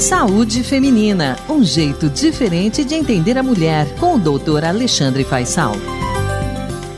Saúde Feminina, um jeito diferente de entender a mulher, com o doutor Alexandre Faisal.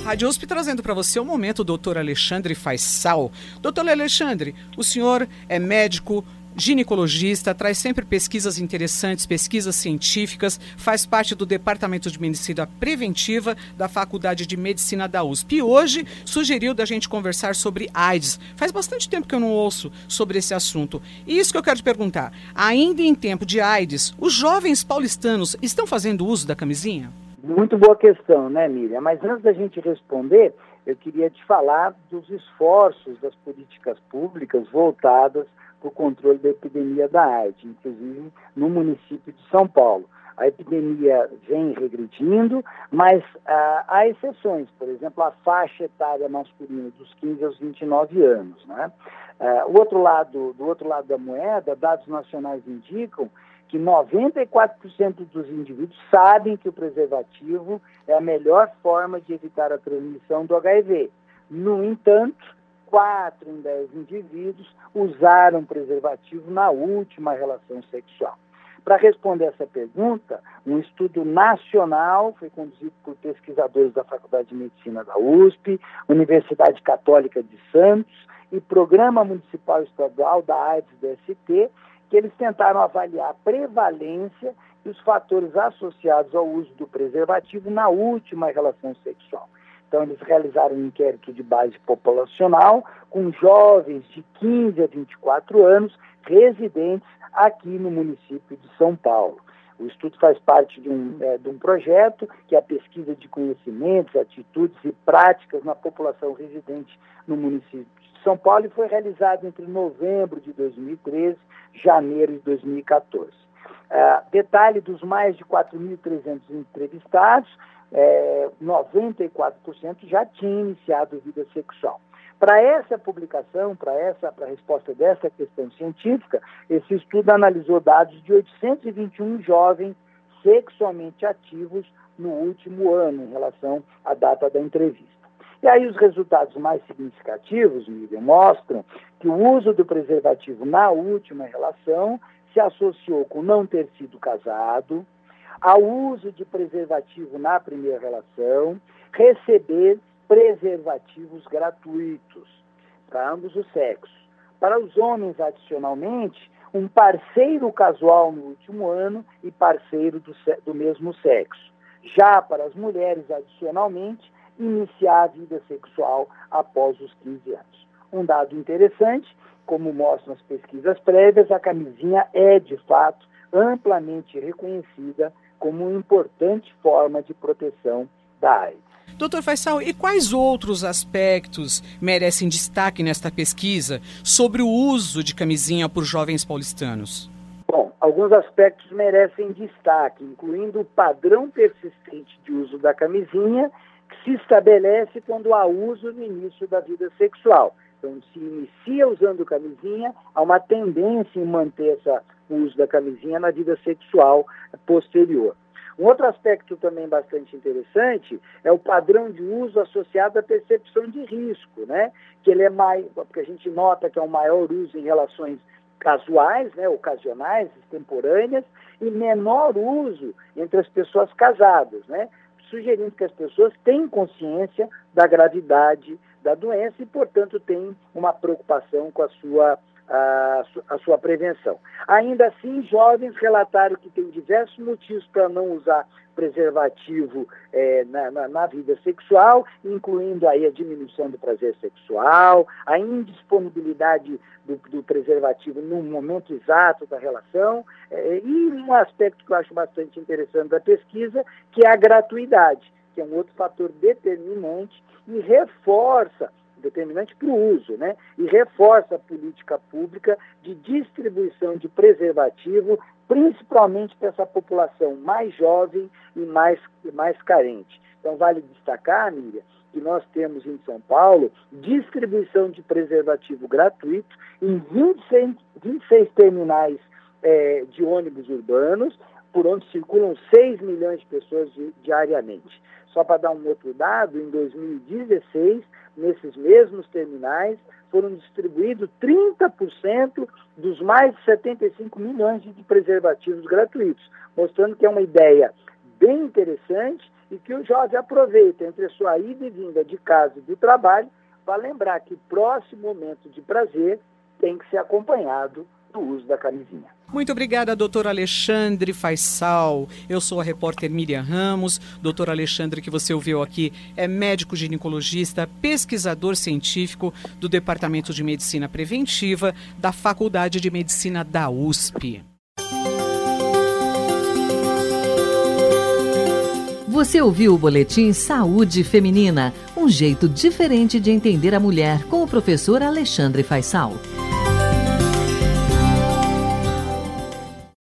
Rádio USP trazendo para você o momento, doutor Alexandre Faisal. Doutor Alexandre, o senhor é médico, ginecologista, traz sempre pesquisas interessantes, pesquisas científicas, faz parte do Departamento de Medicina Preventiva da Faculdade de Medicina da USP. E hoje sugeriu da gente conversar sobre AIDS. Faz bastante tempo que eu não ouço sobre esse assunto. E isso que eu quero te perguntar. Ainda em tempo de AIDS, os jovens paulistanos estão fazendo uso da camisinha? Muito boa questão, né, Miriam? Mas antes da gente responder, eu queria te falar dos esforços das políticas públicas voltadas para o controle da epidemia da AIDS, inclusive no município de São Paulo. A epidemia vem regredindo, mas ah, há exceções, por exemplo, a faixa etária masculina dos 15 aos 29 anos. Né? Ah, o outro lado, do outro lado da moeda, dados nacionais indicam que 94% dos indivíduos sabem que o preservativo é a melhor forma de evitar a transmissão do HIV. No entanto, 4 em 10 indivíduos usaram preservativo na última relação sexual. Para responder essa pergunta, um estudo nacional foi conduzido por pesquisadores da Faculdade de Medicina da USP, Universidade Católica de Santos e Programa Municipal Estadual da AIDS DST, que eles tentaram avaliar a prevalência e os fatores associados ao uso do preservativo na última relação sexual. Então, eles realizaram um inquérito de base populacional com jovens de 15 a 24 anos residentes aqui no município de São Paulo. O estudo faz parte de um, é, de um projeto que é a pesquisa de conhecimentos, atitudes e práticas na população residente no município de São Paulo e foi realizado entre novembro de 2013 e janeiro de 2014. É, detalhe dos mais de 4.300 entrevistados, é, 94% já tinha iniciado vida sexual. Para essa publicação, para essa para a resposta dessa questão científica, esse estudo analisou dados de 821 jovens sexualmente ativos no último ano, em relação à data da entrevista. E aí os resultados mais significativos, Miriam, mostram que o uso do preservativo na última relação se associou com não ter sido casado, ao uso de preservativo na primeira relação, receber preservativos gratuitos para ambos os sexos. Para os homens, adicionalmente, um parceiro casual no último ano e parceiro do, do mesmo sexo. Já para as mulheres, adicionalmente, iniciar a vida sexual após os 15 anos. Um dado interessante, como mostram as pesquisas prévias, a camisinha é, de fato, amplamente reconhecida como uma importante forma de proteção da AIDS. Doutor Faisal, e quais outros aspectos merecem destaque nesta pesquisa sobre o uso de camisinha por jovens paulistanos? Bom, alguns aspectos merecem destaque, incluindo o padrão persistente de uso da camisinha, que se estabelece quando há uso no início da vida sexual. Então, se inicia usando camisinha, há uma tendência em manter o uso da camisinha na vida sexual posterior. Um outro aspecto também bastante interessante é o padrão de uso associado à percepção de risco, né? Que ele é mais, porque a gente nota que é um maior uso em relações casuais, né, ocasionais, extemporâneas, e menor uso entre as pessoas casadas, né? Sugerindo que as pessoas têm consciência da gravidade da doença e, portanto, têm uma preocupação com a sua a, a, sua prevenção. Ainda assim, jovens relataram que tem diversos motivos para não usar preservativo é, na, na, na, vida sexual, incluindo aí a diminuição do prazer sexual, a indisponibilidade do, do preservativo no momento exato da relação, é, e um aspecto que eu acho bastante interessante da pesquisa, que é a gratuidade, que é um outro fator determinante e reforça determinante para o uso, né? E reforça a política pública de distribuição de preservativo, principalmente para essa população mais jovem e mais, e mais carente. Então, vale destacar, Miriam, que nós temos em São Paulo distribuição de preservativo gratuito em 26, 26 terminais é, de ônibus urbanos, por onde circulam 6 milhões de pessoas diariamente. Só para dar um outro dado, em 2016, nesses mesmos terminais, foram distribuídos 30% dos mais de 75 milhões de preservativos gratuitos, mostrando que é uma ideia bem interessante e que o jovem aproveita entre a sua ida e vinda de casa e do trabalho para lembrar que o próximo momento de prazer tem que ser acompanhado do uso da camisinha. Muito obrigada, doutor Alexandre Faisal. Eu sou a repórter Miriam Ramos. Doutor Alexandre, que você ouviu aqui, é médico ginecologista, pesquisador científico do Departamento de Medicina Preventiva da Faculdade de Medicina da USP. Você ouviu o Boletim Saúde Feminina, um jeito diferente de entender a mulher, com o professor Alexandre Faisal.